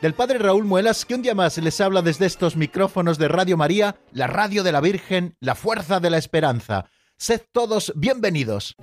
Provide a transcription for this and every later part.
del Padre Raúl Muelas, que un día más les habla desde estos micrófonos de Radio María, la radio de la Virgen, la fuerza de la esperanza. Sed todos bienvenidos.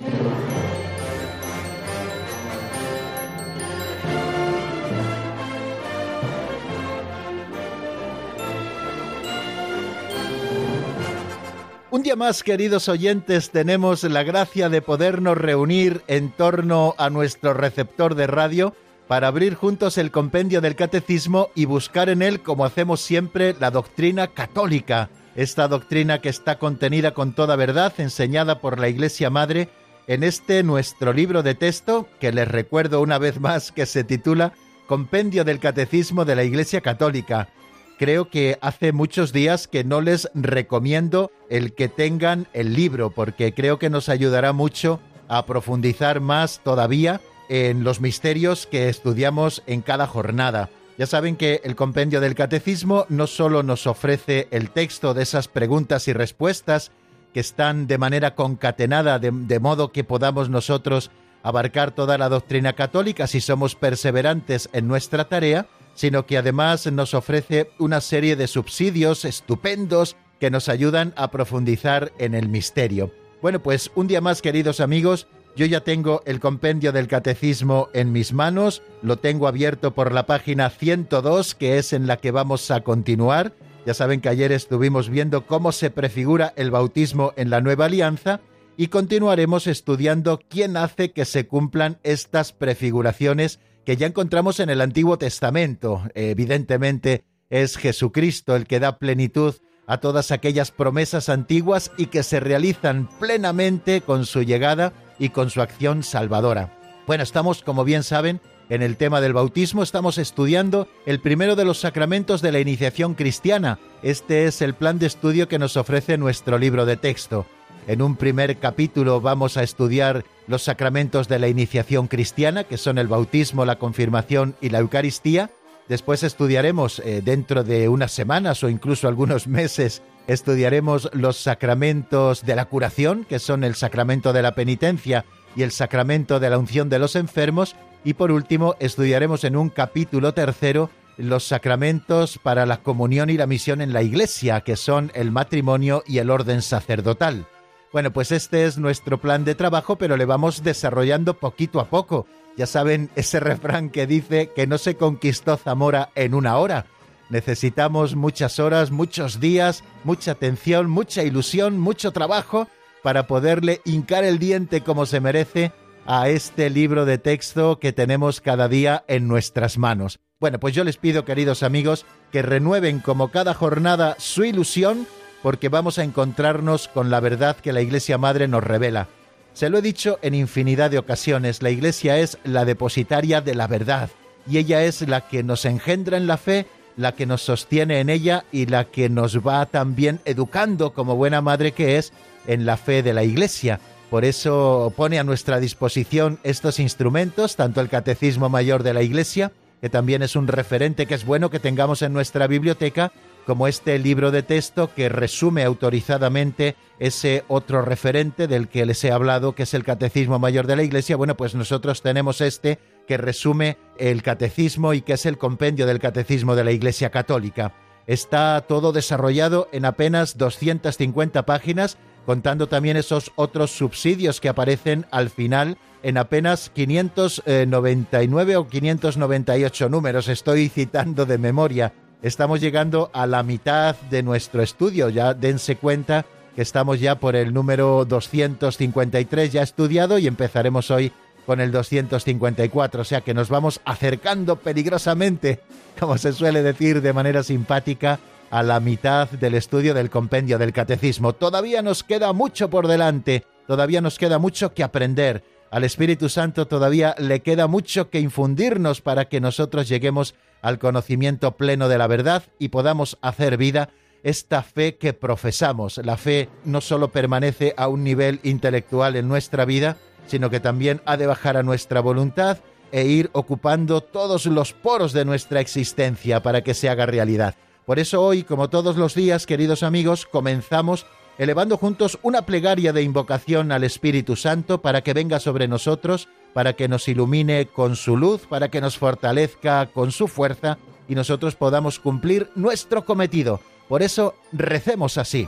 Un día más, queridos oyentes, tenemos la gracia de podernos reunir en torno a nuestro receptor de radio para abrir juntos el compendio del catecismo y buscar en él, como hacemos siempre, la doctrina católica, esta doctrina que está contenida con toda verdad, enseñada por la Iglesia Madre, en este nuestro libro de texto, que les recuerdo una vez más que se titula Compendio del Catecismo de la Iglesia Católica. Creo que hace muchos días que no les recomiendo el que tengan el libro, porque creo que nos ayudará mucho a profundizar más todavía en los misterios que estudiamos en cada jornada. Ya saben que el compendio del catecismo no solo nos ofrece el texto de esas preguntas y respuestas que están de manera concatenada, de, de, modo que podamos nosotros abarcar toda la doctrina católica si somos perseverantes en nuestra tarea, sino que además nos ofrece una serie de subsidios estupendos que nos ayudan a profundizar en el misterio. Bueno, pues un día más, queridos amigos, yo ya tengo el compendio del catecismo en mis manos, lo tengo abierto por la página 102, que es en la que vamos a continuar. Ya saben que ayer estuvimos viendo cómo se prefigura el bautismo en la nueva alianza y continuaremos estudiando quién hace que se cumplan estas prefiguraciones que ya encontramos en el Antiguo Testamento. Evidentemente es Jesucristo el que da plenitud a todas aquellas promesas antiguas y que se realizan plenamente con su llegada y con su acción salvadora. Bueno, estamos, como bien saben, en el tema del bautismo, estamos estudiando el primero de los sacramentos de la iniciación cristiana. Este es el plan de estudio que nos ofrece nuestro libro de texto. En un primer capítulo vamos a estudiar los sacramentos de la iniciación cristiana, que son el bautismo, la confirmación y la Eucaristía. Después estudiaremos eh, dentro de unas semanas o incluso algunos meses estudiaremos los sacramentos de la curación, que son el sacramento de la penitencia y el sacramento de la unción de los enfermos, y por último estudiaremos en un capítulo tercero los sacramentos para la comunión y la misión en la Iglesia, que son el matrimonio y el orden sacerdotal. Bueno, pues este es nuestro plan de trabajo, pero le vamos desarrollando poquito a poco. Ya saben ese refrán que dice que no se conquistó Zamora en una hora, Necesitamos muchas horas, muchos días, mucha atención, mucha ilusión, mucho trabajo para poderle hincar el diente como se merece a este libro de texto que tenemos cada día en nuestras manos. Bueno, pues yo les pido, queridos amigos, que renueven como cada jornada su ilusión porque vamos a encontrarnos con la verdad que la Iglesia Madre nos revela. Se lo he dicho en infinidad de ocasiones, la Iglesia es la depositaria de la verdad y ella es la que nos engendra en la fe la que nos sostiene en ella y la que nos va también educando como buena madre que es en la fe de la Iglesia. Por eso pone a nuestra disposición estos instrumentos, tanto el Catecismo Mayor de la Iglesia, que también es un referente que es bueno que tengamos en nuestra biblioteca, como este libro de texto que resume autorizadamente ese otro referente del que les he hablado, que es el Catecismo Mayor de la Iglesia. Bueno, pues nosotros tenemos este que resume el catecismo y que es el compendio del catecismo de la Iglesia Católica. Está todo desarrollado en apenas 250 páginas, contando también esos otros subsidios que aparecen al final en apenas 599 o 598 números. Estoy citando de memoria. Estamos llegando a la mitad de nuestro estudio. Ya dense cuenta que estamos ya por el número 253 ya estudiado y empezaremos hoy con el 254, o sea que nos vamos acercando peligrosamente, como se suele decir de manera simpática, a la mitad del estudio del compendio del catecismo. Todavía nos queda mucho por delante, todavía nos queda mucho que aprender. Al Espíritu Santo todavía le queda mucho que infundirnos para que nosotros lleguemos al conocimiento pleno de la verdad y podamos hacer vida esta fe que profesamos. La fe no solo permanece a un nivel intelectual en nuestra vida, sino que también ha de bajar a nuestra voluntad e ir ocupando todos los poros de nuestra existencia para que se haga realidad. Por eso hoy, como todos los días, queridos amigos, comenzamos elevando juntos una plegaria de invocación al Espíritu Santo para que venga sobre nosotros, para que nos ilumine con su luz, para que nos fortalezca con su fuerza y nosotros podamos cumplir nuestro cometido. Por eso recemos así.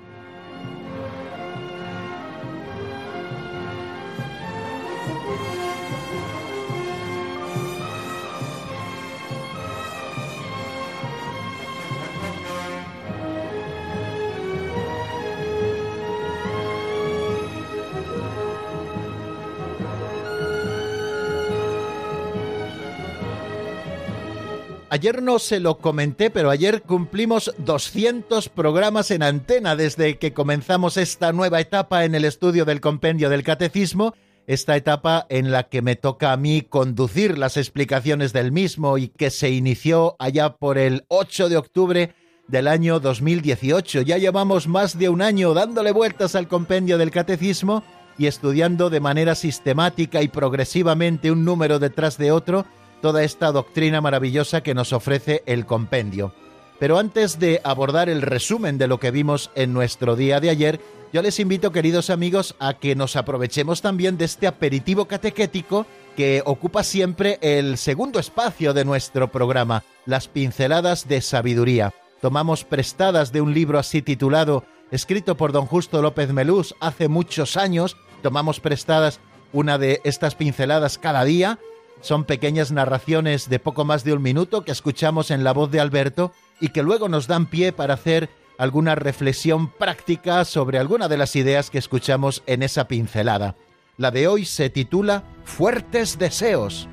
Ayer no se lo comenté, pero ayer cumplimos 200 programas en antena desde que comenzamos esta nueva etapa en el estudio del compendio del catecismo, esta etapa en la que me toca a mí conducir las explicaciones del mismo y que se inició allá por el 8 de octubre del año 2018. Ya llevamos más de un año dándole vueltas al compendio del catecismo y estudiando de manera sistemática y progresivamente un número detrás de otro toda esta doctrina maravillosa que nos ofrece el compendio. Pero antes de abordar el resumen de lo que vimos en nuestro día de ayer, yo les invito, queridos amigos, a que nos aprovechemos también de este aperitivo catequético que ocupa siempre el segundo espacio de nuestro programa, las pinceladas de sabiduría. Tomamos prestadas de un libro así titulado, escrito por don Justo López Melús hace muchos años, tomamos prestadas una de estas pinceladas cada día son pequeñas narraciones de poco más de un minuto que escuchamos en la voz de Alberto y que luego nos dan pie para hacer alguna reflexión práctica sobre alguna de las ideas que escuchamos en esa pincelada. La de hoy se titula Fuertes Deseos.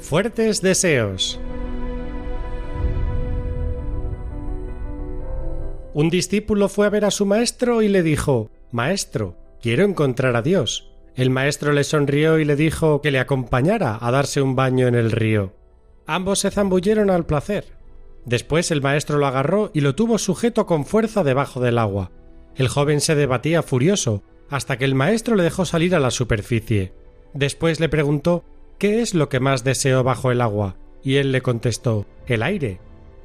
Fuertes Deseos. Un discípulo fue a ver a su maestro y le dijo Maestro, quiero encontrar a Dios. El maestro le sonrió y le dijo que le acompañara a darse un baño en el río. Ambos se zambulleron al placer. Después el maestro lo agarró y lo tuvo sujeto con fuerza debajo del agua. El joven se debatía furioso, hasta que el maestro le dejó salir a la superficie. Después le preguntó ¿Qué es lo que más deseó bajo el agua? Y él le contestó El aire.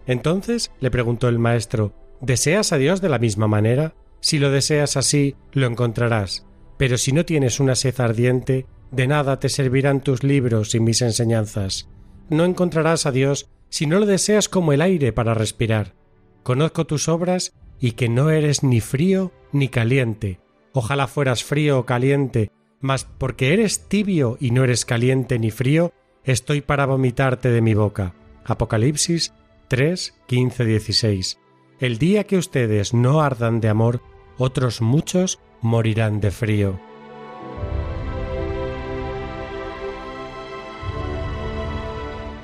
Entonces le preguntó el maestro ¿Deseas a Dios de la misma manera? Si lo deseas así, lo encontrarás. Pero si no tienes una sed ardiente, de nada te servirán tus libros y mis enseñanzas. No encontrarás a Dios si no lo deseas como el aire para respirar. Conozco tus obras y que no eres ni frío ni caliente. Ojalá fueras frío o caliente, mas porque eres tibio y no eres caliente ni frío, estoy para vomitarte de mi boca. Apocalipsis 3, 15, 16. El día que ustedes no ardan de amor, otros muchos morirán de frío.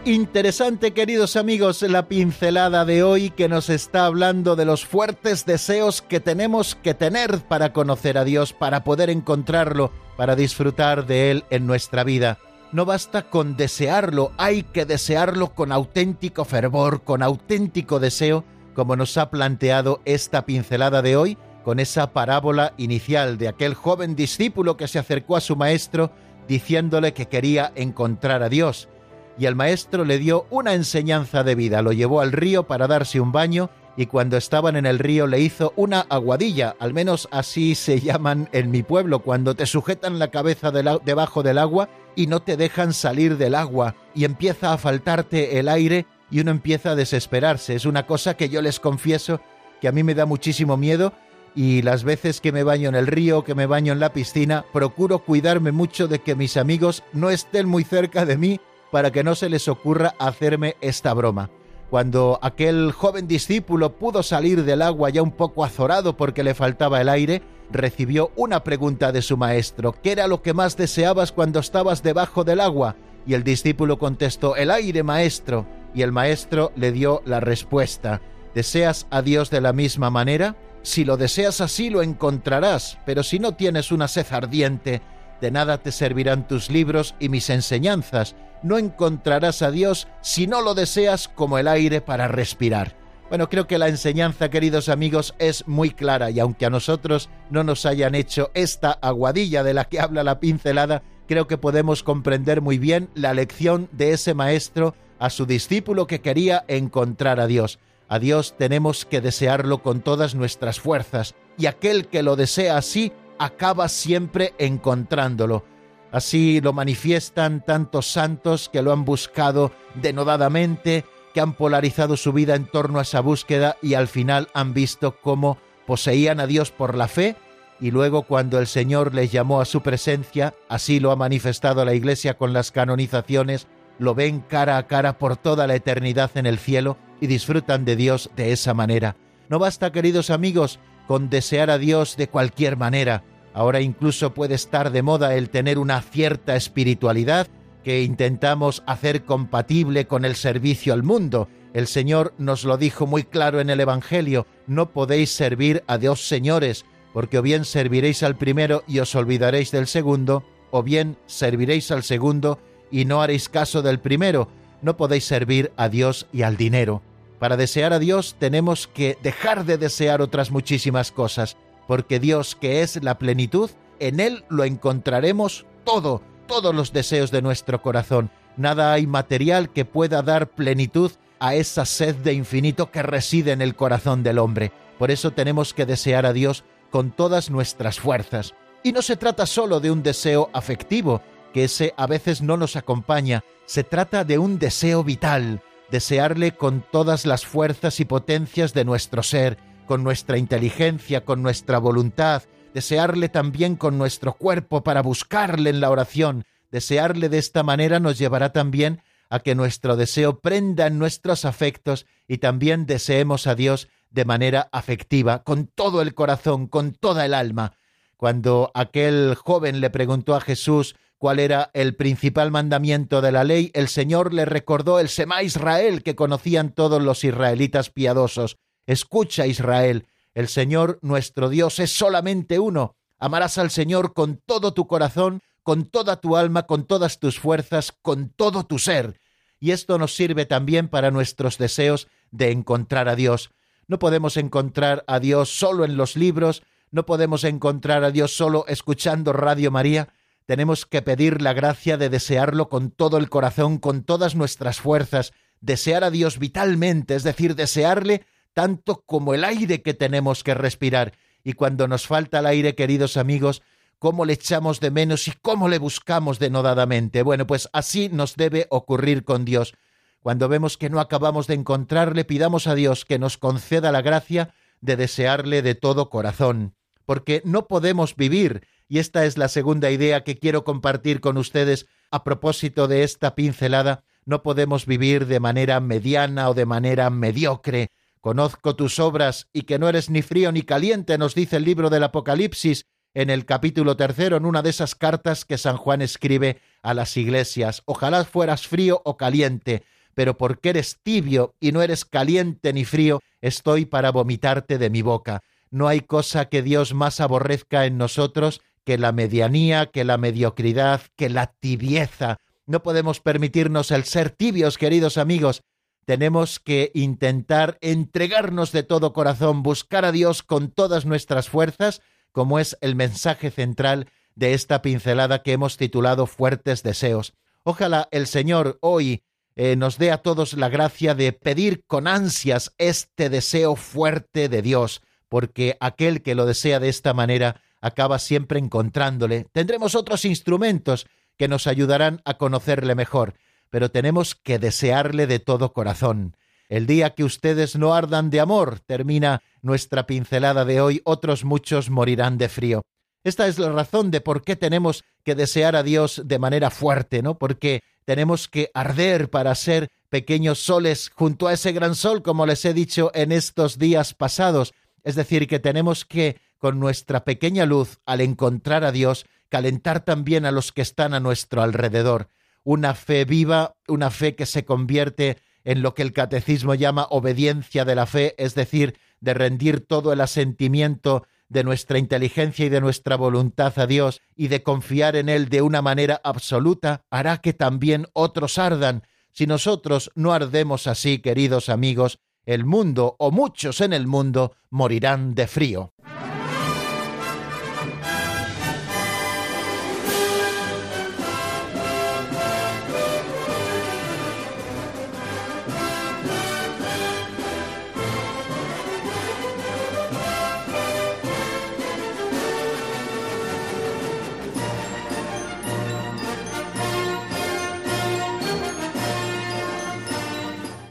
Interesante, queridos amigos, la pincelada de hoy que nos está hablando de los fuertes deseos que tenemos que tener para conocer a Dios, para poder encontrarlo, para disfrutar de Él en nuestra vida. No basta con desearlo, hay que desearlo con auténtico fervor, con auténtico deseo, como nos ha planteado esta pincelada de hoy, con esa parábola inicial de aquel joven discípulo que se acercó a su maestro diciéndole que quería encontrar a Dios. Y el maestro le dio una enseñanza de vida, lo llevó al río para darse un baño y cuando estaban en el río le hizo una aguadilla, al menos así se llaman en mi pueblo, cuando te sujetan la cabeza debajo del agua y no te dejan salir del agua y empieza a faltarte el aire y uno empieza a desesperarse. Es una cosa que yo les confieso que a mí me da muchísimo miedo y las veces que me baño en el río, que me baño en la piscina, procuro cuidarme mucho de que mis amigos no estén muy cerca de mí para que no se les ocurra hacerme esta broma. Cuando aquel joven discípulo pudo salir del agua ya un poco azorado porque le faltaba el aire, recibió una pregunta de su maestro. ¿Qué era lo que más deseabas cuando estabas debajo del agua? Y el discípulo contestó, el aire, maestro. Y el maestro le dio la respuesta. ¿Deseas a Dios de la misma manera? Si lo deseas así lo encontrarás, pero si no tienes una sed ardiente, de nada te servirán tus libros y mis enseñanzas. No encontrarás a Dios si no lo deseas como el aire para respirar. Bueno, creo que la enseñanza, queridos amigos, es muy clara y aunque a nosotros no nos hayan hecho esta aguadilla de la que habla la pincelada, creo que podemos comprender muy bien la lección de ese maestro a su discípulo que quería encontrar a Dios. A Dios tenemos que desearlo con todas nuestras fuerzas y aquel que lo desea así acaba siempre encontrándolo. Así lo manifiestan tantos santos que lo han buscado denodadamente, que han polarizado su vida en torno a esa búsqueda y al final han visto cómo poseían a Dios por la fe y luego cuando el Señor les llamó a su presencia, así lo ha manifestado la Iglesia con las canonizaciones, lo ven cara a cara por toda la eternidad en el cielo y disfrutan de Dios de esa manera. No basta, queridos amigos, con desear a Dios de cualquier manera. Ahora incluso puede estar de moda el tener una cierta espiritualidad que intentamos hacer compatible con el servicio al mundo. El Señor nos lo dijo muy claro en el Evangelio, no podéis servir a dos señores, porque o bien serviréis al primero y os olvidaréis del segundo, o bien serviréis al segundo y no haréis caso del primero, no podéis servir a Dios y al dinero. Para desear a Dios tenemos que dejar de desear otras muchísimas cosas, porque Dios, que es la plenitud, en Él lo encontraremos todo, todos los deseos de nuestro corazón. Nada hay material que pueda dar plenitud a esa sed de infinito que reside en el corazón del hombre. Por eso tenemos que desear a Dios con todas nuestras fuerzas. Y no se trata solo de un deseo afectivo, que ese a veces no nos acompaña, se trata de un deseo vital, desearle con todas las fuerzas y potencias de nuestro ser, con nuestra inteligencia, con nuestra voluntad, desearle también con nuestro cuerpo para buscarle en la oración. Desearle de esta manera nos llevará también a que nuestro deseo prenda en nuestros afectos y también deseemos a Dios de manera afectiva, con todo el corazón, con toda el alma. Cuando aquel joven le preguntó a Jesús cuál era el principal mandamiento de la ley, el Señor le recordó el Sema Israel que conocían todos los israelitas piadosos. Escucha, Israel, el Señor nuestro Dios es solamente uno. Amarás al Señor con todo tu corazón, con toda tu alma, con todas tus fuerzas, con todo tu ser. Y esto nos sirve también para nuestros deseos de encontrar a Dios. No podemos encontrar a Dios solo en los libros, no podemos encontrar a Dios solo escuchando Radio María, tenemos que pedir la gracia de desearlo con todo el corazón, con todas nuestras fuerzas, desear a Dios vitalmente, es decir, desearle tanto como el aire que tenemos que respirar. Y cuando nos falta el aire, queridos amigos, cómo le echamos de menos y cómo le buscamos denodadamente. Bueno, pues así nos debe ocurrir con Dios. Cuando vemos que no acabamos de encontrarle, pidamos a Dios que nos conceda la gracia de desearle de todo corazón, porque no podemos vivir y esta es la segunda idea que quiero compartir con ustedes a propósito de esta pincelada. No podemos vivir de manera mediana o de manera mediocre. Conozco tus obras y que no eres ni frío ni caliente, nos dice el libro del Apocalipsis en el capítulo tercero, en una de esas cartas que San Juan escribe a las iglesias. Ojalá fueras frío o caliente, pero porque eres tibio y no eres caliente ni frío, estoy para vomitarte de mi boca. No hay cosa que Dios más aborrezca en nosotros que la medianía, que la mediocridad, que la tibieza. No podemos permitirnos el ser tibios, queridos amigos. Tenemos que intentar entregarnos de todo corazón, buscar a Dios con todas nuestras fuerzas, como es el mensaje central de esta pincelada que hemos titulado Fuertes Deseos. Ojalá el Señor hoy eh, nos dé a todos la gracia de pedir con ansias este deseo fuerte de Dios, porque aquel que lo desea de esta manera acaba siempre encontrándole. Tendremos otros instrumentos que nos ayudarán a conocerle mejor, pero tenemos que desearle de todo corazón. El día que ustedes no ardan de amor, termina nuestra pincelada de hoy, otros muchos morirán de frío. Esta es la razón de por qué tenemos que desear a Dios de manera fuerte, ¿no? Porque tenemos que arder para ser pequeños soles junto a ese gran sol, como les he dicho en estos días pasados. Es decir, que tenemos que, con nuestra pequeña luz, al encontrar a Dios, calentar también a los que están a nuestro alrededor. Una fe viva, una fe que se convierte en lo que el catecismo llama obediencia de la fe, es decir, de rendir todo el asentimiento de nuestra inteligencia y de nuestra voluntad a Dios y de confiar en Él de una manera absoluta, hará que también otros ardan. Si nosotros no ardemos así, queridos amigos, el mundo o muchos en el mundo morirán de frío.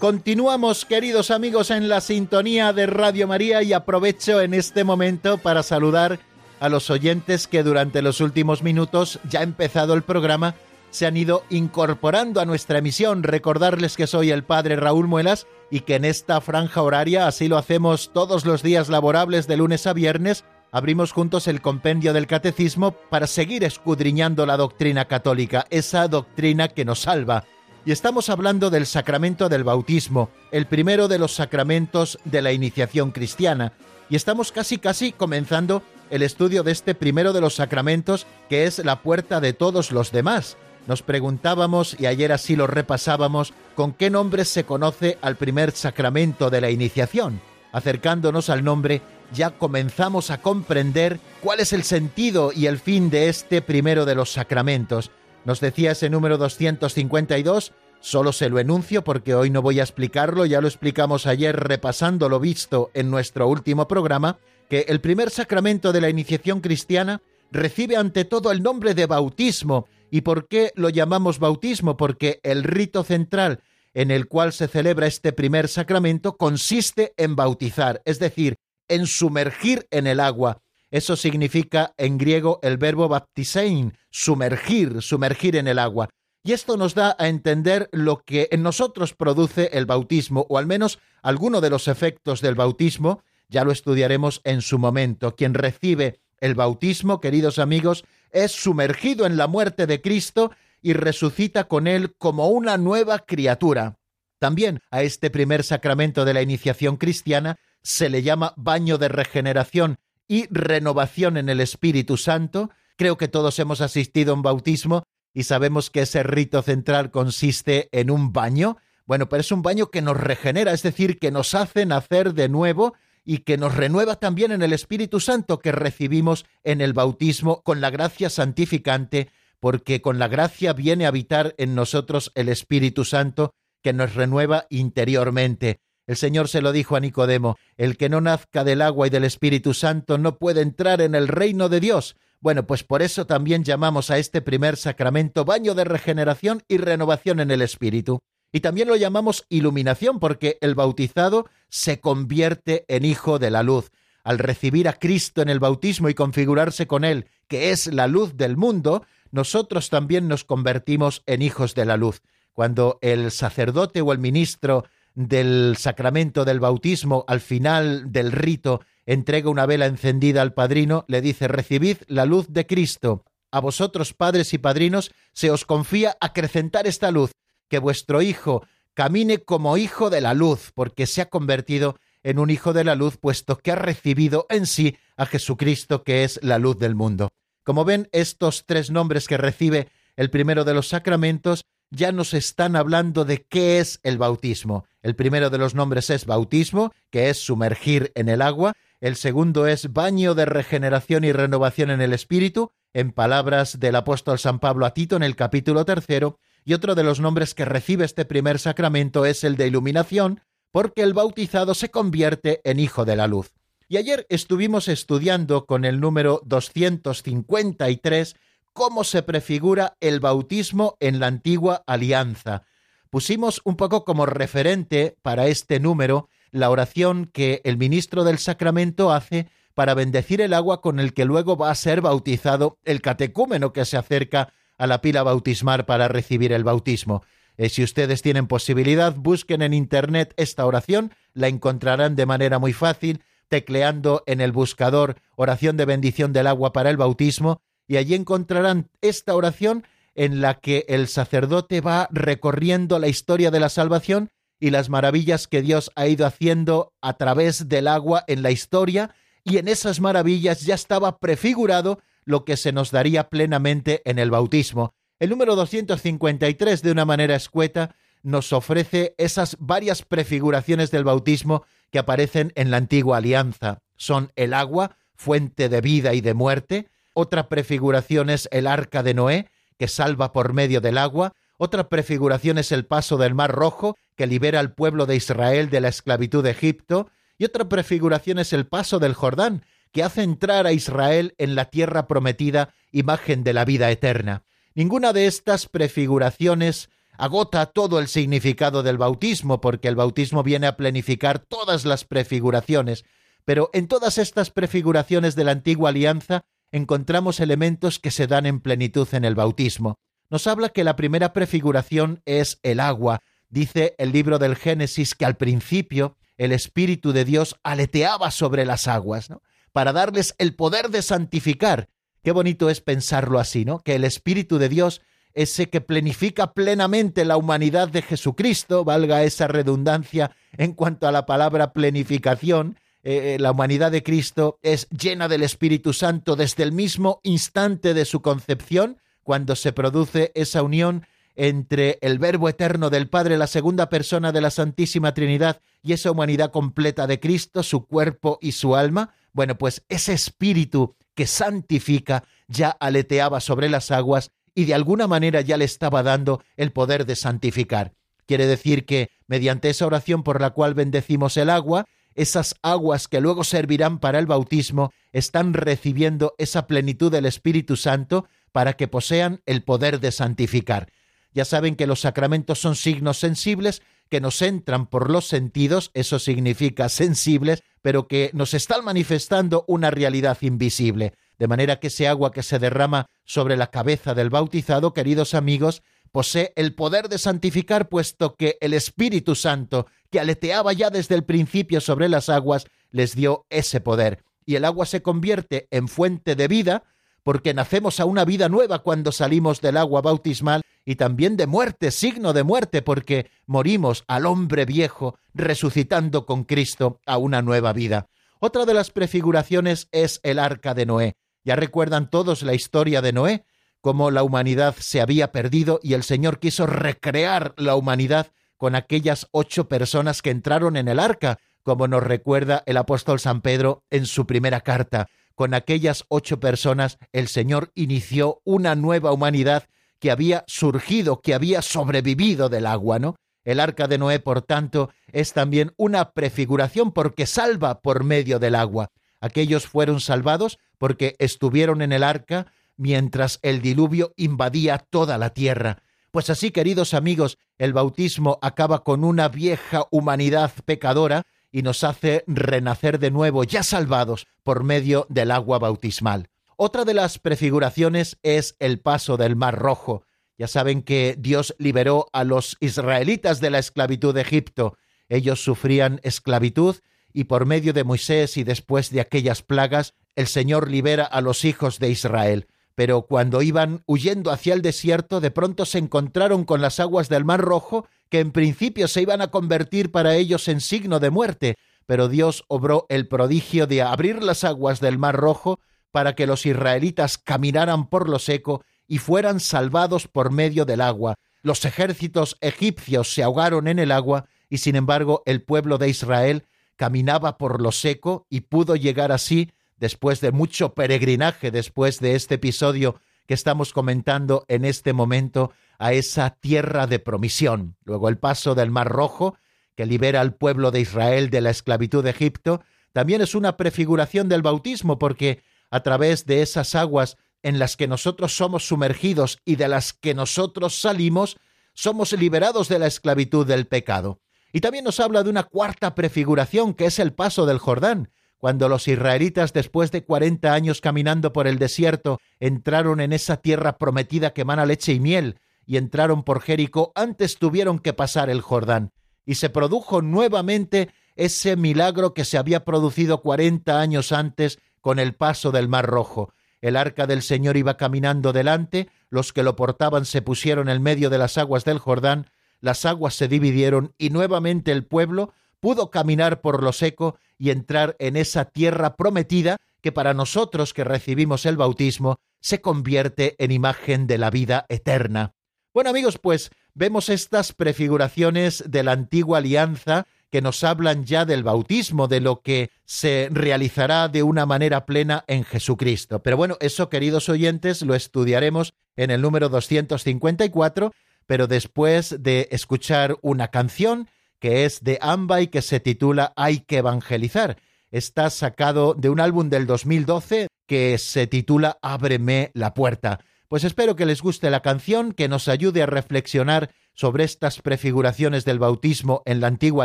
Continuamos, queridos amigos, en la sintonía de Radio María y aprovecho en este momento para saludar a los oyentes que durante los últimos minutos, ya empezado el programa, se han ido incorporando a nuestra emisión. Recordarles que soy el padre Raúl Muelas y que en esta franja horaria, así lo hacemos todos los días laborables de lunes a viernes, abrimos juntos el compendio del catecismo para seguir escudriñando la doctrina católica, esa doctrina que nos salva y estamos hablando del sacramento del bautismo, el primero de los sacramentos de la iniciación cristiana, y estamos casi casi comenzando el estudio de este primero de los sacramentos que es la puerta de todos los demás. Nos preguntábamos, y ayer así lo repasábamos, con qué nombre se conoce al primer sacramento de la iniciación. Acercándonos al nombre, ya comenzamos a comprender cuál es el sentido y el fin de este primero de los sacramentos, nos decía ese número 252, solo se lo enuncio porque hoy no voy a explicarlo, ya lo explicamos ayer repasando lo visto en nuestro último programa, que el primer sacramento de la iniciación cristiana recibe ante todo el nombre de bautismo. ¿Y por qué lo llamamos bautismo? Porque el rito central en el cual se celebra este primer sacramento consiste en bautizar, es decir, en sumergir en el agua. Eso significa en griego el verbo baptisein, sumergir, sumergir en el agua. Y esto nos da a entender lo que en nosotros produce el bautismo, o al menos alguno de los efectos del bautismo, ya lo estudiaremos en su momento. Quien recibe el bautismo, queridos amigos, es sumergido en la muerte de Cristo y resucita con él como una nueva criatura. También a este primer sacramento de la iniciación cristiana se le llama baño de regeneración y renovación en el Espíritu Santo. Creo que todos hemos asistido a un bautismo y sabemos que ese rito central consiste en un baño. Bueno, pero es un baño que nos regenera, es decir, que nos hace nacer de nuevo y que nos renueva también en el Espíritu Santo que recibimos en el bautismo con la gracia santificante, porque con la gracia viene a habitar en nosotros el Espíritu Santo que nos renueva interiormente. El Señor se lo dijo a Nicodemo, el que no nazca del agua y del Espíritu Santo no puede entrar en el reino de Dios. Bueno, pues por eso también llamamos a este primer sacramento baño de regeneración y renovación en el Espíritu. Y también lo llamamos iluminación porque el bautizado se convierte en hijo de la luz. Al recibir a Cristo en el bautismo y configurarse con Él, que es la luz del mundo, nosotros también nos convertimos en hijos de la luz. Cuando el sacerdote o el ministro del sacramento del bautismo, al final del rito, entrega una vela encendida al padrino, le dice, recibid la luz de Cristo. A vosotros, padres y padrinos, se os confía acrecentar esta luz, que vuestro hijo camine como hijo de la luz, porque se ha convertido en un hijo de la luz, puesto que ha recibido en sí a Jesucristo, que es la luz del mundo. Como ven, estos tres nombres que recibe el primero de los sacramentos ya nos están hablando de qué es el bautismo. El primero de los nombres es bautismo, que es sumergir en el agua. El segundo es baño de regeneración y renovación en el Espíritu, en palabras del apóstol San Pablo a Tito en el capítulo tercero. Y otro de los nombres que recibe este primer sacramento es el de iluminación, porque el bautizado se convierte en hijo de la luz. Y ayer estuvimos estudiando con el número 253 cómo se prefigura el bautismo en la antigua alianza. Pusimos un poco como referente para este número la oración que el ministro del sacramento hace para bendecir el agua con el que luego va a ser bautizado el catecúmeno que se acerca a la pila bautismal para recibir el bautismo. Eh, si ustedes tienen posibilidad, busquen en Internet esta oración, la encontrarán de manera muy fácil, tecleando en el buscador oración de bendición del agua para el bautismo, y allí encontrarán esta oración en la que el sacerdote va recorriendo la historia de la salvación y las maravillas que Dios ha ido haciendo a través del agua en la historia, y en esas maravillas ya estaba prefigurado lo que se nos daría plenamente en el bautismo. El número 253, de una manera escueta, nos ofrece esas varias prefiguraciones del bautismo que aparecen en la antigua alianza. Son el agua, fuente de vida y de muerte. Otra prefiguración es el arca de Noé, que salva por medio del agua. Otra prefiguración es el paso del Mar Rojo, que libera al pueblo de Israel de la esclavitud de Egipto. Y otra prefiguración es el paso del Jordán, que hace entrar a Israel en la tierra prometida, imagen de la vida eterna. Ninguna de estas prefiguraciones agota todo el significado del bautismo, porque el bautismo viene a planificar todas las prefiguraciones, pero en todas estas prefiguraciones de la antigua alianza encontramos elementos que se dan en plenitud en el bautismo. Nos habla que la primera prefiguración es el agua. Dice el libro del Génesis que al principio el Espíritu de Dios aleteaba sobre las aguas, ¿no? para darles el poder de santificar. Qué bonito es pensarlo así, ¿no? Que el Espíritu de Dios, ese que plenifica plenamente la humanidad de Jesucristo, valga esa redundancia en cuanto a la palabra plenificación, eh, eh, la humanidad de Cristo es llena del Espíritu Santo desde el mismo instante de su concepción, cuando se produce esa unión entre el Verbo eterno del Padre, la segunda persona de la Santísima Trinidad, y esa humanidad completa de Cristo, su cuerpo y su alma, bueno, pues ese espíritu que santifica ya aleteaba sobre las aguas y de alguna manera ya le estaba dando el poder de santificar. Quiere decir que mediante esa oración por la cual bendecimos el agua, esas aguas que luego servirán para el bautismo están recibiendo esa plenitud del Espíritu Santo para que posean el poder de santificar. Ya saben que los sacramentos son signos sensibles que nos entran por los sentidos, eso significa sensibles, pero que nos están manifestando una realidad invisible. De manera que ese agua que se derrama sobre la cabeza del bautizado, queridos amigos, posee el poder de santificar, puesto que el Espíritu Santo, que aleteaba ya desde el principio sobre las aguas, les dio ese poder. Y el agua se convierte en fuente de vida, porque nacemos a una vida nueva cuando salimos del agua bautismal y también de muerte, signo de muerte, porque morimos al hombre viejo, resucitando con Cristo a una nueva vida. Otra de las prefiguraciones es el arca de Noé. Ya recuerdan todos la historia de Noé, cómo la humanidad se había perdido y el Señor quiso recrear la humanidad con aquellas ocho personas que entraron en el arca, como nos recuerda el apóstol San Pedro en su primera carta con aquellas ocho personas, el Señor inició una nueva humanidad que había surgido, que había sobrevivido del agua, ¿no? El arca de Noé, por tanto, es también una prefiguración porque salva por medio del agua. Aquellos fueron salvados porque estuvieron en el arca mientras el diluvio invadía toda la tierra. Pues así, queridos amigos, el bautismo acaba con una vieja humanidad pecadora y nos hace renacer de nuevo, ya salvados por medio del agua bautismal. Otra de las prefiguraciones es el paso del Mar Rojo. Ya saben que Dios liberó a los israelitas de la esclavitud de Egipto. Ellos sufrían esclavitud y por medio de Moisés y después de aquellas plagas, el Señor libera a los hijos de Israel. Pero cuando iban huyendo hacia el desierto, de pronto se encontraron con las aguas del Mar Rojo que en principio se iban a convertir para ellos en signo de muerte, pero Dios obró el prodigio de abrir las aguas del Mar Rojo para que los israelitas caminaran por lo seco y fueran salvados por medio del agua. Los ejércitos egipcios se ahogaron en el agua y sin embargo el pueblo de Israel caminaba por lo seco y pudo llegar así, después de mucho peregrinaje, después de este episodio que estamos comentando en este momento, a esa tierra de promisión. Luego el paso del Mar Rojo, que libera al pueblo de Israel de la esclavitud de Egipto, también es una prefiguración del bautismo, porque a través de esas aguas en las que nosotros somos sumergidos y de las que nosotros salimos, somos liberados de la esclavitud del pecado. Y también nos habla de una cuarta prefiguración, que es el paso del Jordán, cuando los israelitas, después de cuarenta años caminando por el desierto, entraron en esa tierra prometida que emana leche y miel, y entraron por Jericó, antes tuvieron que pasar el Jordán. Y se produjo nuevamente ese milagro que se había producido cuarenta años antes con el paso del Mar Rojo. El arca del Señor iba caminando delante, los que lo portaban se pusieron en medio de las aguas del Jordán, las aguas se dividieron y nuevamente el pueblo pudo caminar por lo seco y entrar en esa tierra prometida que para nosotros que recibimos el bautismo se convierte en imagen de la vida eterna. Bueno amigos, pues vemos estas prefiguraciones de la antigua alianza que nos hablan ya del bautismo, de lo que se realizará de una manera plena en Jesucristo. Pero bueno, eso, queridos oyentes, lo estudiaremos en el número 254, pero después de escuchar una canción que es de Amba y que se titula Hay que evangelizar. Está sacado de un álbum del 2012 que se titula Ábreme la puerta. Pues espero que les guste la canción, que nos ayude a reflexionar sobre estas prefiguraciones del bautismo en la antigua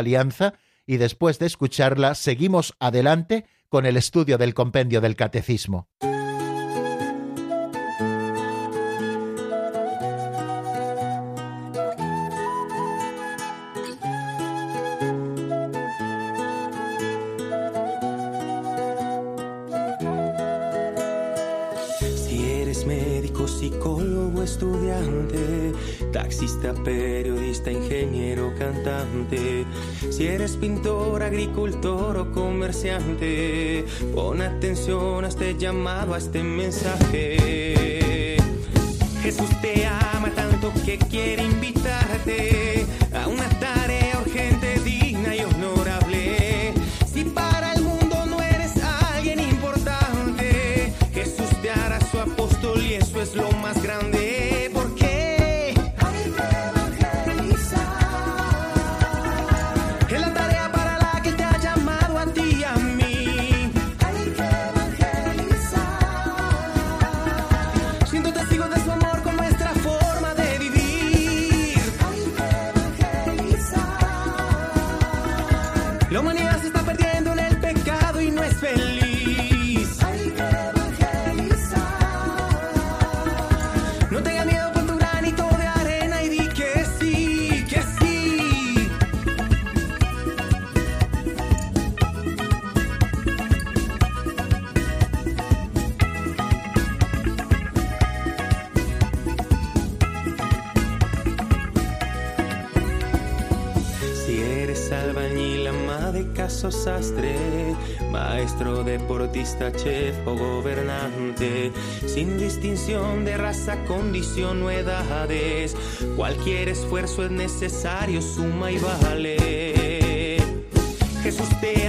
alianza y después de escucharla seguimos adelante con el estudio del compendio del catecismo. Periodista, ingeniero, cantante. Si eres pintor, agricultor o comerciante, pon atención a este llamado, a este mensaje. Jesús te ama tanto que quiere invitarte maestro, deportista, chef o gobernante, sin distinción de raza, condición o edades, cualquier esfuerzo es necesario, suma y vale. Jesús te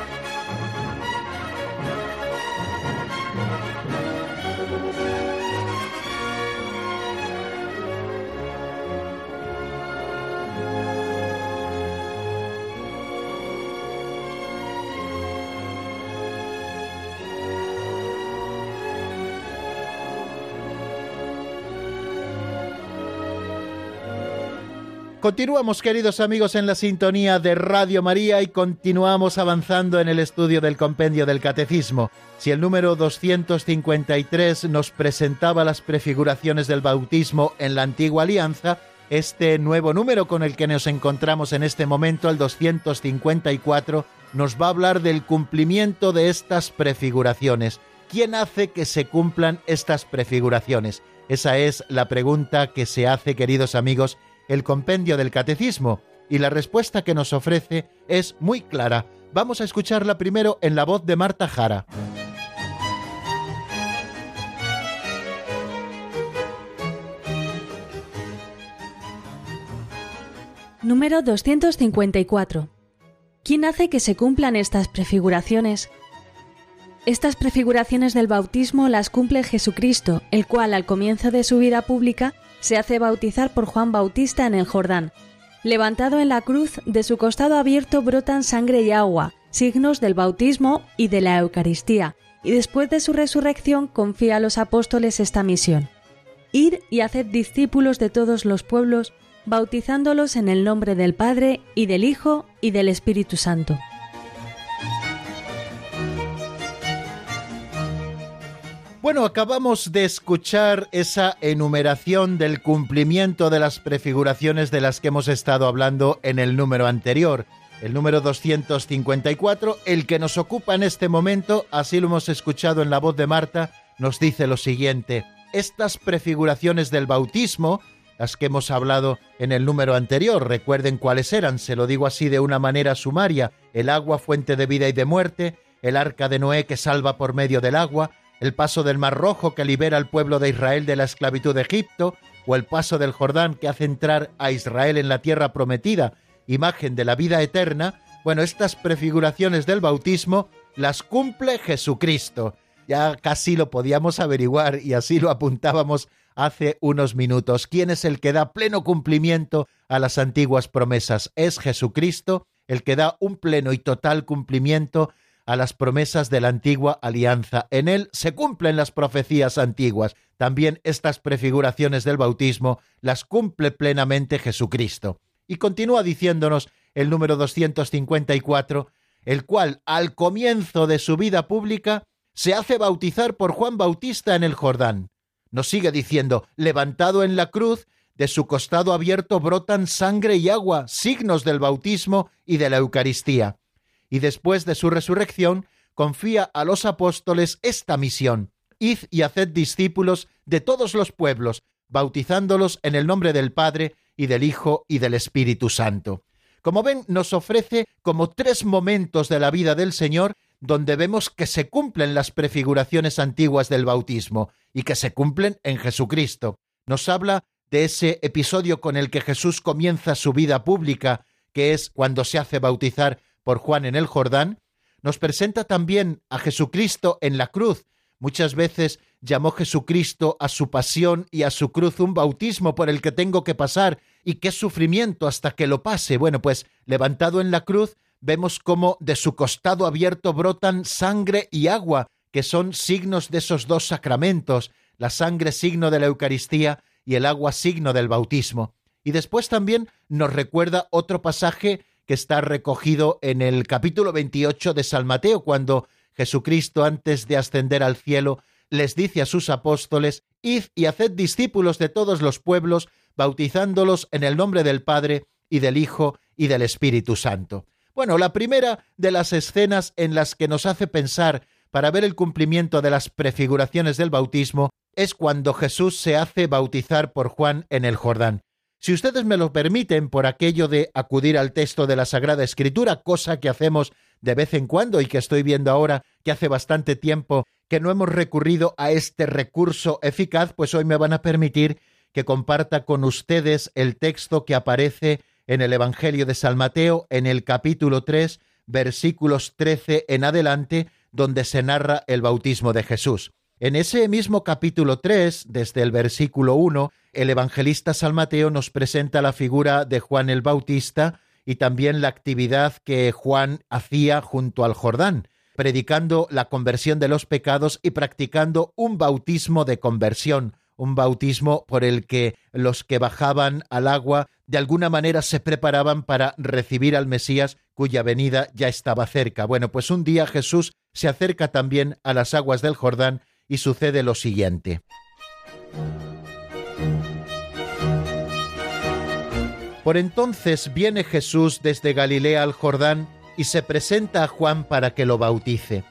Continuamos, queridos amigos, en la sintonía de Radio María y continuamos avanzando en el estudio del compendio del Catecismo. Si el número 253 nos presentaba las prefiguraciones del bautismo en la antigua alianza, este nuevo número con el que nos encontramos en este momento, el 254, nos va a hablar del cumplimiento de estas prefiguraciones. ¿Quién hace que se cumplan estas prefiguraciones? Esa es la pregunta que se hace, queridos amigos, el compendio del catecismo y la respuesta que nos ofrece es muy clara. Vamos a escucharla primero en la voz de Marta Jara. Número 254. ¿Quién hace que se cumplan estas prefiguraciones? Estas prefiguraciones del bautismo las cumple Jesucristo, el cual al comienzo de su vida pública se hace bautizar por Juan Bautista en el Jordán. Levantado en la cruz, de su costado abierto brotan sangre y agua, signos del bautismo y de la Eucaristía, y después de su resurrección confía a los apóstoles esta misión. Ir y haced discípulos de todos los pueblos, bautizándolos en el nombre del Padre y del Hijo y del Espíritu Santo. Bueno, acabamos de escuchar esa enumeración del cumplimiento de las prefiguraciones de las que hemos estado hablando en el número anterior, el número 254, el que nos ocupa en este momento, así lo hemos escuchado en la voz de Marta, nos dice lo siguiente, estas prefiguraciones del bautismo, las que hemos hablado en el número anterior, recuerden cuáles eran, se lo digo así de una manera sumaria, el agua fuente de vida y de muerte, el arca de Noé que salva por medio del agua, el paso del Mar Rojo que libera al pueblo de Israel de la esclavitud de Egipto, o el paso del Jordán que hace entrar a Israel en la tierra prometida, imagen de la vida eterna, bueno, estas prefiguraciones del bautismo las cumple Jesucristo. Ya casi lo podíamos averiguar y así lo apuntábamos hace unos minutos. ¿Quién es el que da pleno cumplimiento a las antiguas promesas? Es Jesucristo el que da un pleno y total cumplimiento a las promesas de la antigua alianza. En él se cumplen las profecías antiguas. También estas prefiguraciones del bautismo las cumple plenamente Jesucristo. Y continúa diciéndonos el número 254, el cual al comienzo de su vida pública se hace bautizar por Juan Bautista en el Jordán. Nos sigue diciendo, levantado en la cruz, de su costado abierto brotan sangre y agua, signos del bautismo y de la Eucaristía y después de su resurrección confía a los apóstoles esta misión. Id y haced discípulos de todos los pueblos, bautizándolos en el nombre del Padre y del Hijo y del Espíritu Santo. Como ven, nos ofrece como tres momentos de la vida del Señor donde vemos que se cumplen las prefiguraciones antiguas del bautismo y que se cumplen en Jesucristo. Nos habla de ese episodio con el que Jesús comienza su vida pública, que es cuando se hace bautizar por Juan en el Jordán, nos presenta también a Jesucristo en la cruz. Muchas veces llamó Jesucristo a su pasión y a su cruz un bautismo por el que tengo que pasar y qué sufrimiento hasta que lo pase. Bueno, pues levantado en la cruz vemos cómo de su costado abierto brotan sangre y agua, que son signos de esos dos sacramentos, la sangre signo de la Eucaristía y el agua signo del bautismo. Y después también nos recuerda otro pasaje que está recogido en el capítulo 28 de San Mateo, cuando Jesucristo, antes de ascender al cielo, les dice a sus apóstoles, Id y haced discípulos de todos los pueblos, bautizándolos en el nombre del Padre y del Hijo y del Espíritu Santo. Bueno, la primera de las escenas en las que nos hace pensar para ver el cumplimiento de las prefiguraciones del bautismo es cuando Jesús se hace bautizar por Juan en el Jordán. Si ustedes me lo permiten, por aquello de acudir al texto de la Sagrada Escritura, cosa que hacemos de vez en cuando y que estoy viendo ahora que hace bastante tiempo que no hemos recurrido a este recurso eficaz, pues hoy me van a permitir que comparta con ustedes el texto que aparece en el Evangelio de San Mateo en el capítulo 3, versículos 13 en adelante, donde se narra el bautismo de Jesús. En ese mismo capítulo 3, desde el versículo 1, el evangelista San Mateo nos presenta la figura de Juan el Bautista y también la actividad que Juan hacía junto al Jordán, predicando la conversión de los pecados y practicando un bautismo de conversión, un bautismo por el que los que bajaban al agua de alguna manera se preparaban para recibir al Mesías cuya venida ya estaba cerca. Bueno, pues un día Jesús se acerca también a las aguas del Jordán y sucede lo siguiente. Por entonces viene Jesús desde Galilea al Jordán y se presenta a Juan para que lo bautice.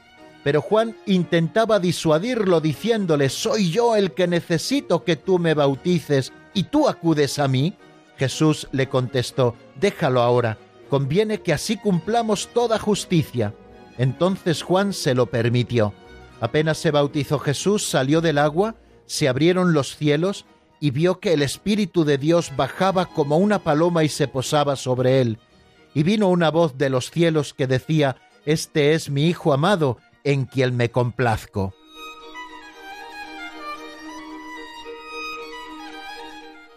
Pero Juan intentaba disuadirlo diciéndole, ¿soy yo el que necesito que tú me bautices y tú acudes a mí? Jesús le contestó, déjalo ahora, conviene que así cumplamos toda justicia. Entonces Juan se lo permitió. Apenas se bautizó Jesús, salió del agua, se abrieron los cielos, y vio que el Espíritu de Dios bajaba como una paloma y se posaba sobre él. Y vino una voz de los cielos que decía, Este es mi Hijo amado, en quien me complazco.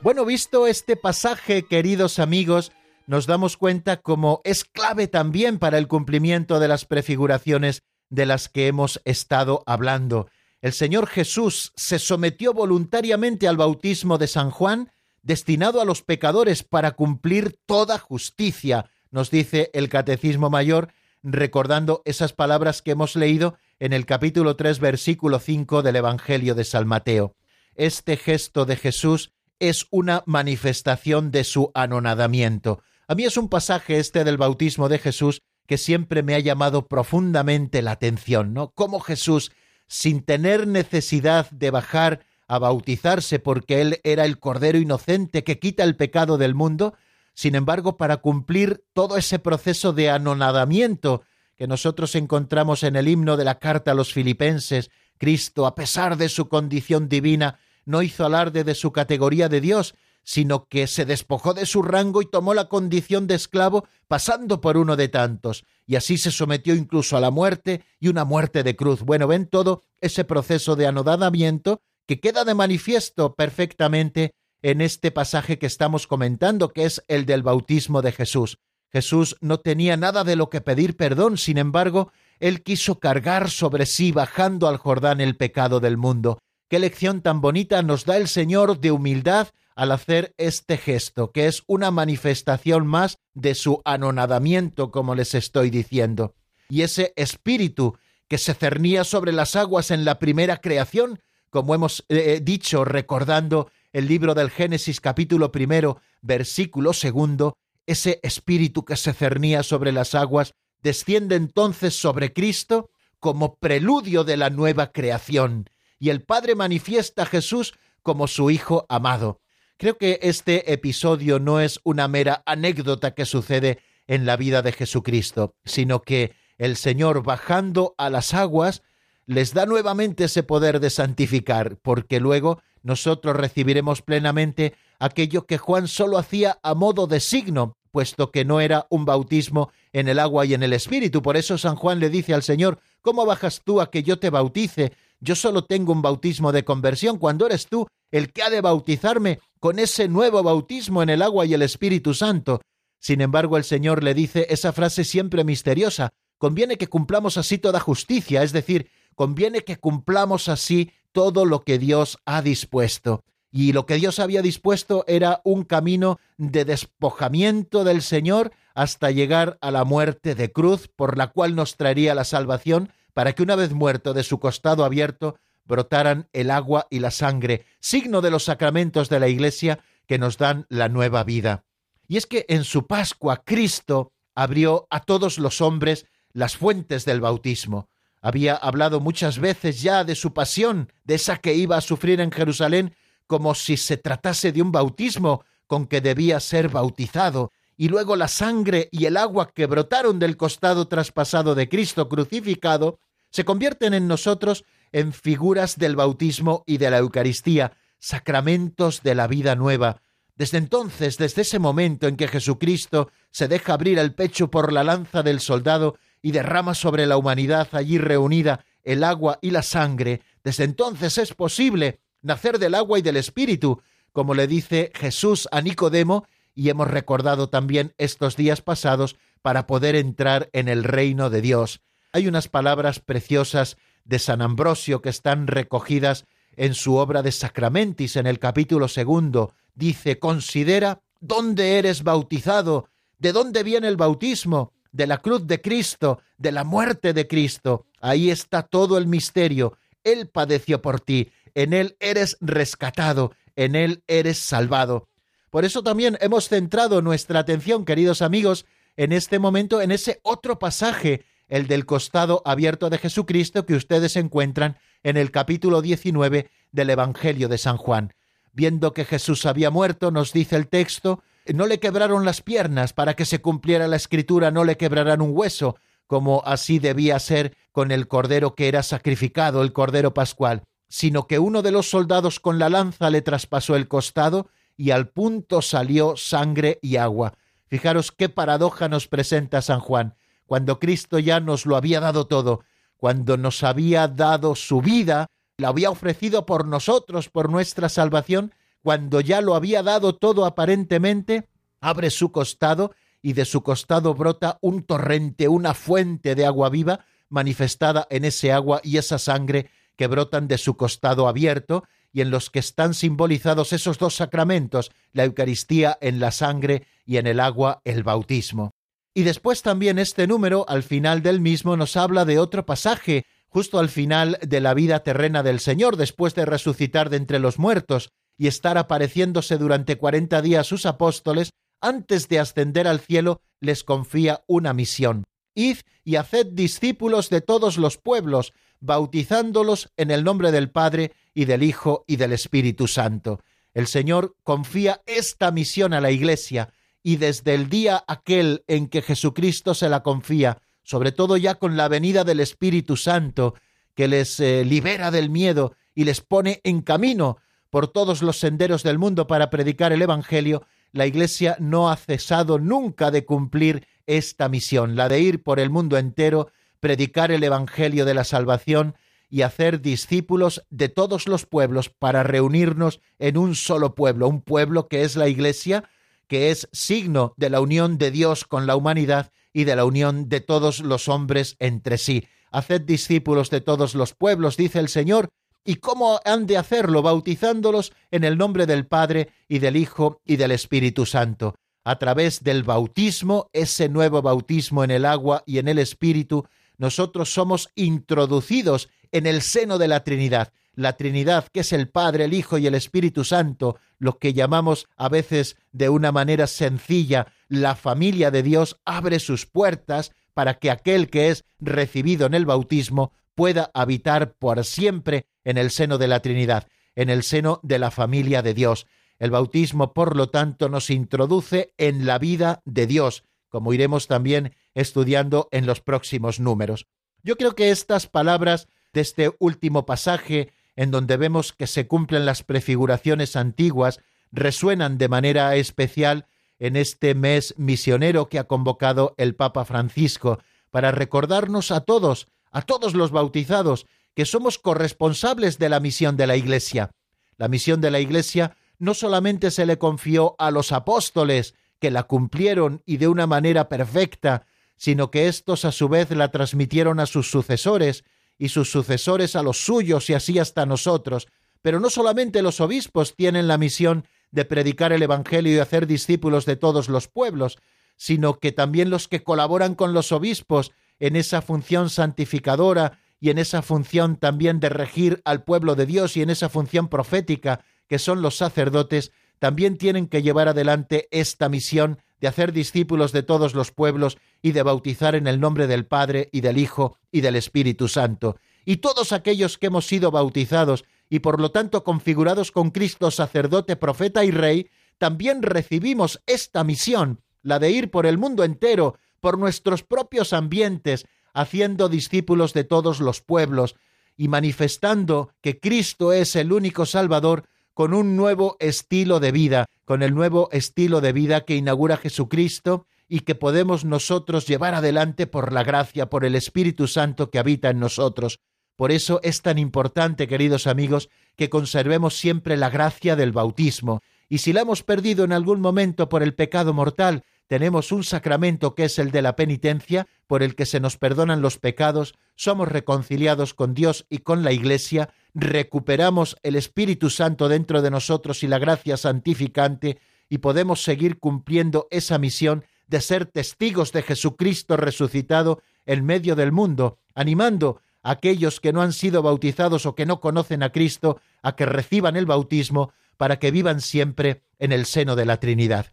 Bueno, visto este pasaje, queridos amigos, nos damos cuenta como es clave también para el cumplimiento de las prefiguraciones de las que hemos estado hablando. El Señor Jesús se sometió voluntariamente al bautismo de San Juan, destinado a los pecadores para cumplir toda justicia, nos dice el Catecismo Mayor, recordando esas palabras que hemos leído en el capítulo 3, versículo 5 del Evangelio de San Mateo. Este gesto de Jesús es una manifestación de su anonadamiento. A mí es un pasaje este del bautismo de Jesús que siempre me ha llamado profundamente la atención, ¿no? Cómo Jesús sin tener necesidad de bajar a bautizarse porque Él era el Cordero Inocente que quita el pecado del mundo, sin embargo, para cumplir todo ese proceso de anonadamiento que nosotros encontramos en el himno de la carta a los filipenses, Cristo, a pesar de su condición divina, no hizo alarde de su categoría de Dios, sino que se despojó de su rango y tomó la condición de esclavo, pasando por uno de tantos, y así se sometió incluso a la muerte y una muerte de cruz. Bueno, ven todo ese proceso de anodadamiento que queda de manifiesto perfectamente en este pasaje que estamos comentando, que es el del bautismo de Jesús. Jesús no tenía nada de lo que pedir perdón, sin embargo, él quiso cargar sobre sí, bajando al Jordán, el pecado del mundo. Qué lección tan bonita nos da el Señor de humildad al hacer este gesto, que es una manifestación más de su anonadamiento, como les estoy diciendo. Y ese espíritu que se cernía sobre las aguas en la primera creación, como hemos eh, dicho recordando el libro del Génesis capítulo primero, versículo segundo, ese espíritu que se cernía sobre las aguas desciende entonces sobre Cristo como preludio de la nueva creación, y el Padre manifiesta a Jesús como su Hijo amado. Creo que este episodio no es una mera anécdota que sucede en la vida de Jesucristo, sino que el Señor bajando a las aguas les da nuevamente ese poder de santificar, porque luego nosotros recibiremos plenamente aquello que Juan solo hacía a modo de signo, puesto que no era un bautismo en el agua y en el Espíritu. Por eso San Juan le dice al Señor, ¿cómo bajas tú a que yo te bautice? Yo solo tengo un bautismo de conversión cuando eres tú el que ha de bautizarme con ese nuevo bautismo en el agua y el Espíritu Santo. Sin embargo, el Señor le dice esa frase siempre misteriosa. Conviene que cumplamos así toda justicia, es decir, conviene que cumplamos así todo lo que Dios ha dispuesto. Y lo que Dios había dispuesto era un camino de despojamiento del Señor hasta llegar a la muerte de cruz, por la cual nos traería la salvación, para que una vez muerto de su costado abierto brotaran el agua y la sangre, signo de los sacramentos de la Iglesia que nos dan la nueva vida. Y es que en su Pascua Cristo abrió a todos los hombres las fuentes del bautismo. Había hablado muchas veces ya de su pasión, de esa que iba a sufrir en Jerusalén, como si se tratase de un bautismo con que debía ser bautizado, y luego la sangre y el agua que brotaron del costado traspasado de Cristo crucificado, se convierten en nosotros en figuras del bautismo y de la Eucaristía, sacramentos de la vida nueva. Desde entonces, desde ese momento en que Jesucristo se deja abrir el pecho por la lanza del soldado y derrama sobre la humanidad allí reunida el agua y la sangre, desde entonces es posible nacer del agua y del Espíritu, como le dice Jesús a Nicodemo, y hemos recordado también estos días pasados para poder entrar en el reino de Dios. Hay unas palabras preciosas de San Ambrosio que están recogidas en su obra de Sacramentis en el capítulo segundo. Dice, considera dónde eres bautizado, de dónde viene el bautismo, de la cruz de Cristo, de la muerte de Cristo. Ahí está todo el misterio. Él padeció por ti, en Él eres rescatado, en Él eres salvado. Por eso también hemos centrado nuestra atención, queridos amigos, en este momento en ese otro pasaje, el del costado abierto de Jesucristo que ustedes encuentran en el capítulo 19 del Evangelio de San Juan. Viendo que Jesús había muerto, nos dice el texto, no le quebraron las piernas para que se cumpliera la escritura, no le quebrarán un hueso, como así debía ser con el cordero que era sacrificado, el cordero pascual, sino que uno de los soldados con la lanza le traspasó el costado y al punto salió sangre y agua. Fijaros qué paradoja nos presenta San Juan, cuando Cristo ya nos lo había dado todo, cuando nos había dado su vida, la había ofrecido por nosotros, por nuestra salvación, cuando ya lo había dado todo aparentemente, abre su costado y de su costado brota un torrente, una fuente de agua viva manifestada en ese agua y esa sangre que brotan de su costado abierto y en los que están simbolizados esos dos sacramentos, la Eucaristía en la sangre y en el agua el bautismo. Y después también este número, al final del mismo, nos habla de otro pasaje, justo al final de la vida terrena del Señor, después de resucitar de entre los muertos y estar apareciéndose durante cuarenta días sus apóstoles, antes de ascender al cielo, les confía una misión. Id y haced discípulos de todos los pueblos, bautizándolos en el nombre del Padre y del Hijo y del Espíritu Santo. El Señor confía esta misión a la Iglesia y desde el día aquel en que Jesucristo se la confía, sobre todo ya con la venida del Espíritu Santo, que les eh, libera del miedo y les pone en camino por todos los senderos del mundo para predicar el Evangelio, la Iglesia no ha cesado nunca de cumplir esta misión, la de ir por el mundo entero predicar el Evangelio de la salvación y hacer discípulos de todos los pueblos para reunirnos en un solo pueblo, un pueblo que es la Iglesia, que es signo de la unión de Dios con la humanidad y de la unión de todos los hombres entre sí. Haced discípulos de todos los pueblos, dice el Señor, ¿Y cómo han de hacerlo? Bautizándolos en el nombre del Padre y del Hijo y del Espíritu Santo. A través del bautismo, ese nuevo bautismo en el agua y en el Espíritu, nosotros somos introducidos en el seno de la Trinidad. La Trinidad, que es el Padre, el Hijo y el Espíritu Santo, lo que llamamos a veces de una manera sencilla, la familia de Dios, abre sus puertas para que aquel que es recibido en el bautismo pueda habitar por siempre en el seno de la Trinidad, en el seno de la familia de Dios. El bautismo, por lo tanto, nos introduce en la vida de Dios, como iremos también estudiando en los próximos números. Yo creo que estas palabras de este último pasaje, en donde vemos que se cumplen las prefiguraciones antiguas, resuenan de manera especial en este mes misionero que ha convocado el Papa Francisco, para recordarnos a todos, a todos los bautizados, que somos corresponsables de la misión de la Iglesia. La misión de la Iglesia no solamente se le confió a los apóstoles, que la cumplieron y de una manera perfecta, sino que éstos a su vez la transmitieron a sus sucesores y sus sucesores a los suyos y así hasta nosotros. Pero no solamente los obispos tienen la misión de predicar el Evangelio y hacer discípulos de todos los pueblos, sino que también los que colaboran con los obispos en esa función santificadora y en esa función también de regir al pueblo de Dios y en esa función profética que son los sacerdotes, también tienen que llevar adelante esta misión de hacer discípulos de todos los pueblos y de bautizar en el nombre del Padre y del Hijo y del Espíritu Santo. Y todos aquellos que hemos sido bautizados y por lo tanto configurados con Cristo sacerdote, profeta y rey, también recibimos esta misión, la de ir por el mundo entero, por nuestros propios ambientes, haciendo discípulos de todos los pueblos y manifestando que Cristo es el único Salvador con un nuevo estilo de vida, con el nuevo estilo de vida que inaugura Jesucristo y que podemos nosotros llevar adelante por la gracia, por el Espíritu Santo que habita en nosotros. Por eso es tan importante, queridos amigos, que conservemos siempre la gracia del bautismo, y si la hemos perdido en algún momento por el pecado mortal, tenemos un sacramento que es el de la penitencia, por el que se nos perdonan los pecados, somos reconciliados con Dios y con la Iglesia, recuperamos el Espíritu Santo dentro de nosotros y la gracia santificante, y podemos seguir cumpliendo esa misión de ser testigos de Jesucristo resucitado en medio del mundo, animando a aquellos que no han sido bautizados o que no conocen a Cristo a que reciban el bautismo para que vivan siempre en el seno de la Trinidad.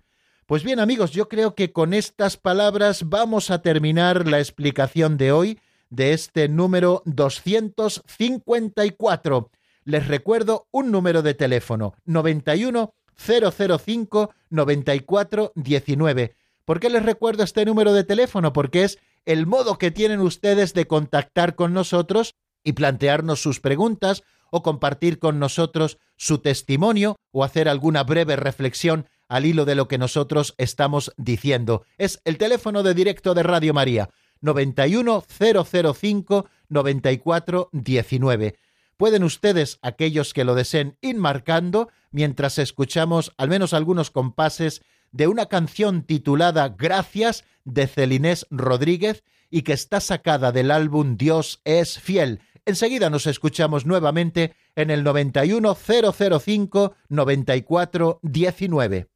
Pues bien amigos, yo creo que con estas palabras vamos a terminar la explicación de hoy de este número 254. Les recuerdo un número de teléfono 91 005 94 19. ¿Por qué les recuerdo este número de teléfono? Porque es el modo que tienen ustedes de contactar con nosotros y plantearnos sus preguntas o compartir con nosotros su testimonio o hacer alguna breve reflexión al hilo de lo que nosotros estamos diciendo. Es el teléfono de directo de Radio María, 91005 9419. Pueden ustedes, aquellos que lo deseen, ir marcando mientras escuchamos al menos algunos compases de una canción titulada Gracias de Celinés Rodríguez y que está sacada del álbum Dios es fiel Enseguida nos escuchamos nuevamente en el 91005 9419.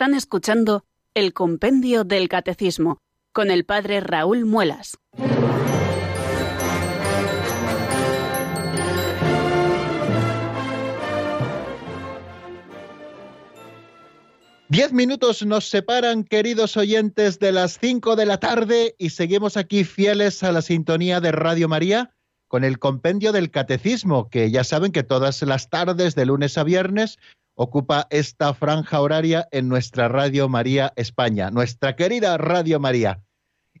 Están escuchando el Compendio del Catecismo con el Padre Raúl Muelas. Diez minutos nos separan, queridos oyentes, de las cinco de la tarde y seguimos aquí fieles a la sintonía de Radio María con el compendio del catecismo, que ya saben que todas las tardes, de lunes a viernes, ocupa esta franja horaria en nuestra Radio María España, nuestra querida Radio María.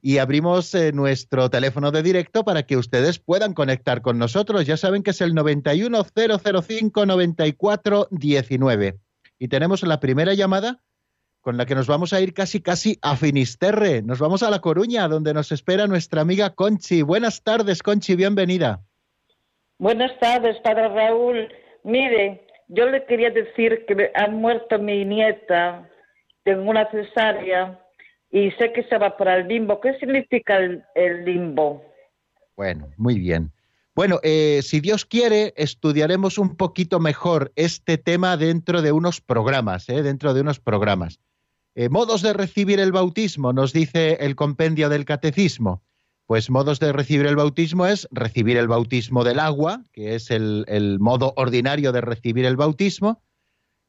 y abrimos eh, nuestro teléfono de directo para que ustedes puedan conectar con nosotros. Ya saben que es el 910059419. Y tenemos la primera llamada con la que nos vamos a ir casi casi a Finisterre. Nos vamos a La Coruña, donde nos espera nuestra amiga Conchi. Buenas tardes, Conchi, bienvenida. Buenas tardes, padre Raúl. Mire, yo le quería decir que ha muerto mi nieta en una cesárea y sé que se va para el limbo. ¿Qué significa el, el limbo? Bueno, muy bien. Bueno, eh, si Dios quiere, estudiaremos un poquito mejor este tema dentro de unos programas, ¿eh? dentro de unos programas. Eh, modos de recibir el bautismo, nos dice el compendio del catecismo. Pues modos de recibir el bautismo es recibir el bautismo del agua, que es el, modo ordinario de recibir el bautismo.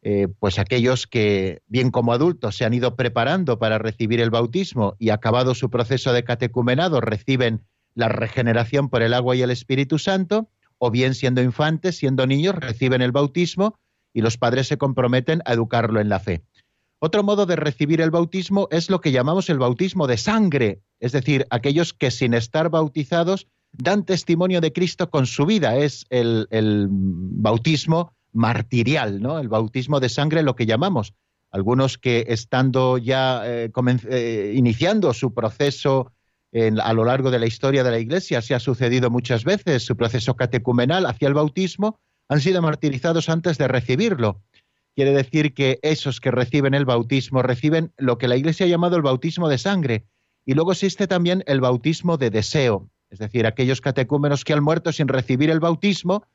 Eh, pues aquellos que, bien como adultos, se han ido preparando para recibir el bautismo y acabado su proceso de catecumenado, reciben la regeneración por el agua y el Espíritu Santo, o bien siendo infantes, siendo niños, reciben el bautismo y los padres se comprometen a educarlo en la fe. Otro modo de recibir el bautismo es lo que llamamos el bautismo de sangre, es decir, aquellos que sin estar bautizados dan testimonio de Cristo con su vida. Es el, bautismo martirial, ¿no? El bautismo de sangre, lo que llamamos. Algunos que estando ya eh, eh, iniciando su proceso a lo largo de la historia de la Iglesia, se ha sucedido muchas veces, su proceso catecumenal hacia el bautismo, han sido martirizados antes de recibirlo. Quiere decir que esos que reciben el bautismo reciben lo que la Iglesia ha llamado el bautismo de sangre. Y luego existe también el bautismo de deseo, es decir, aquellos catecúmenos que han muerto sin recibir el bautismo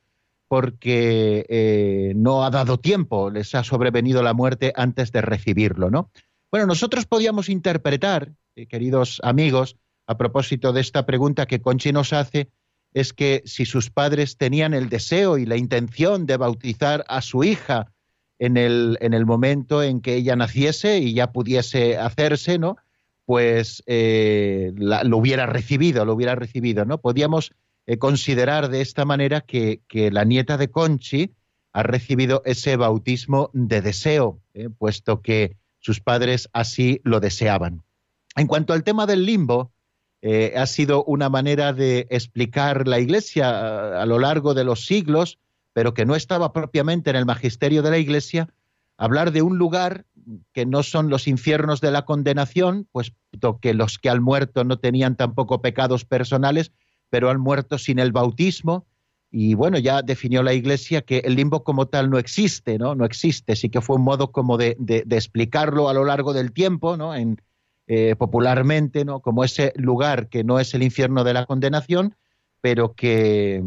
porque eh, no ha dado tiempo, les ha sobrevenido la muerte antes de recibirlo, ¿no? Bueno, nosotros podíamos interpretar, eh, queridos amigos, a propósito de esta pregunta que Conchi nos hace, es que si sus padres tenían el deseo y la intención de bautizar a su hija en el, en el momento en que ella naciese y ya pudiese hacerse, ¿no? Pues eh, lo hubiera recibido, lo hubiera recibido, ¿no? Podíamos eh, considerar de esta manera que, que la nieta de Conchi ha recibido ese bautismo de deseo, ¿eh? puesto que sus padres así lo deseaban. En cuanto al tema del limbo, ha sido una manera de explicar la Iglesia a lo largo de los siglos, pero que no estaba propiamente en el magisterio de la Iglesia, hablar de un lugar que no son los infiernos de la condenación, puesto que los que han muerto no tenían tampoco pecados personales, pero han muerto sin el bautismo. Y bueno, ya definió la Iglesia que el limbo como tal no existe, ¿no? No existe, sí que fue un modo como de explicarlo a lo largo del tiempo, ¿no? En, eh, popularmente, ¿no? Como ese lugar que no es el infierno de la condenación, pero que,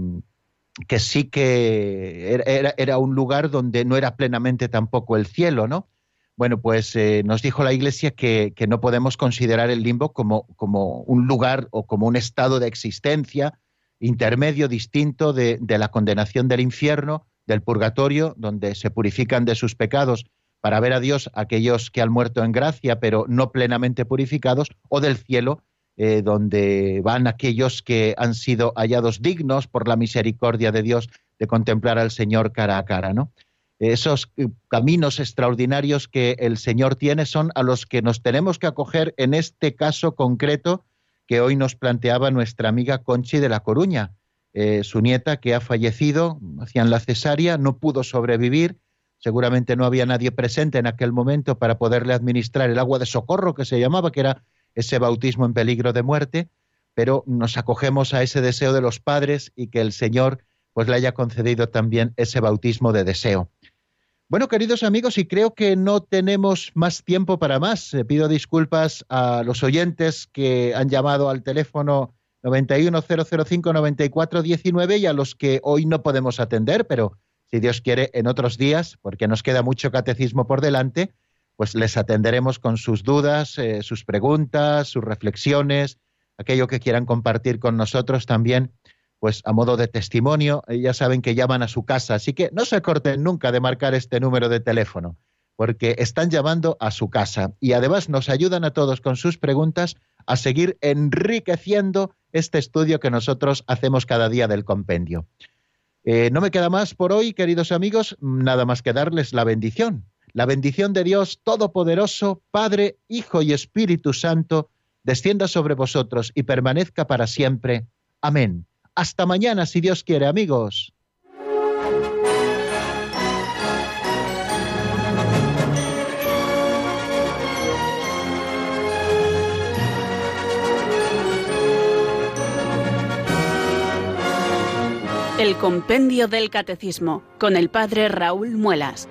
que sí que era, era- un lugar donde no era plenamente tampoco el cielo, ¿no? Bueno, pues eh, nos dijo la Iglesia que, que no podemos considerar el limbo como, como un lugar o como un estado de existencia intermedio distinto de, de la condenación del infierno, del purgatorio, donde se purifican de sus pecados para ver a Dios aquellos que han muerto en gracia, pero no plenamente purificados, o del cielo, eh, donde van aquellos que han sido hallados dignos por la misericordia de Dios de contemplar al Señor cara a cara, ¿no? Esos eh, caminos extraordinarios que el Señor tiene son a los que nos tenemos que acoger en este caso concreto que hoy nos planteaba nuestra amiga Conchi de La Coruña. Eh, su nieta que ha fallecido, hacían la cesárea, no pudo sobrevivir, seguramente no había nadie presente en aquel momento para poderle administrar el agua de socorro que se llamaba, que era ese bautismo en peligro de muerte, pero nos acogemos a ese deseo de los padres y que el Señor pues le haya concedido también ese bautismo de deseo. Bueno, queridos amigos, y creo que no tenemos más tiempo para más. Eh, pido disculpas a los oyentes que han llamado al teléfono 910059419 y a los que hoy no podemos atender, pero si Dios quiere, en otros días, porque nos queda mucho catecismo por delante, pues les atenderemos con sus dudas, eh, sus preguntas, sus reflexiones, aquello que quieran compartir con nosotros también, pues a modo de testimonio. Ya saben que llaman a su casa, así que no se corten nunca de marcar este número de teléfono, porque están llamando a su casa y además nos ayudan a todos con sus preguntas a seguir enriqueciendo este estudio que nosotros hacemos cada día del compendio. Eh, no me queda más por hoy, queridos amigos, nada más que darles la bendición. La bendición de Dios Todopoderoso, Padre, Hijo y Espíritu Santo, descienda sobre vosotros y permanezca para siempre. Amén. Hasta mañana, si Dios quiere, amigos. El Compendio del Catecismo con el Padre Raúl Muelas.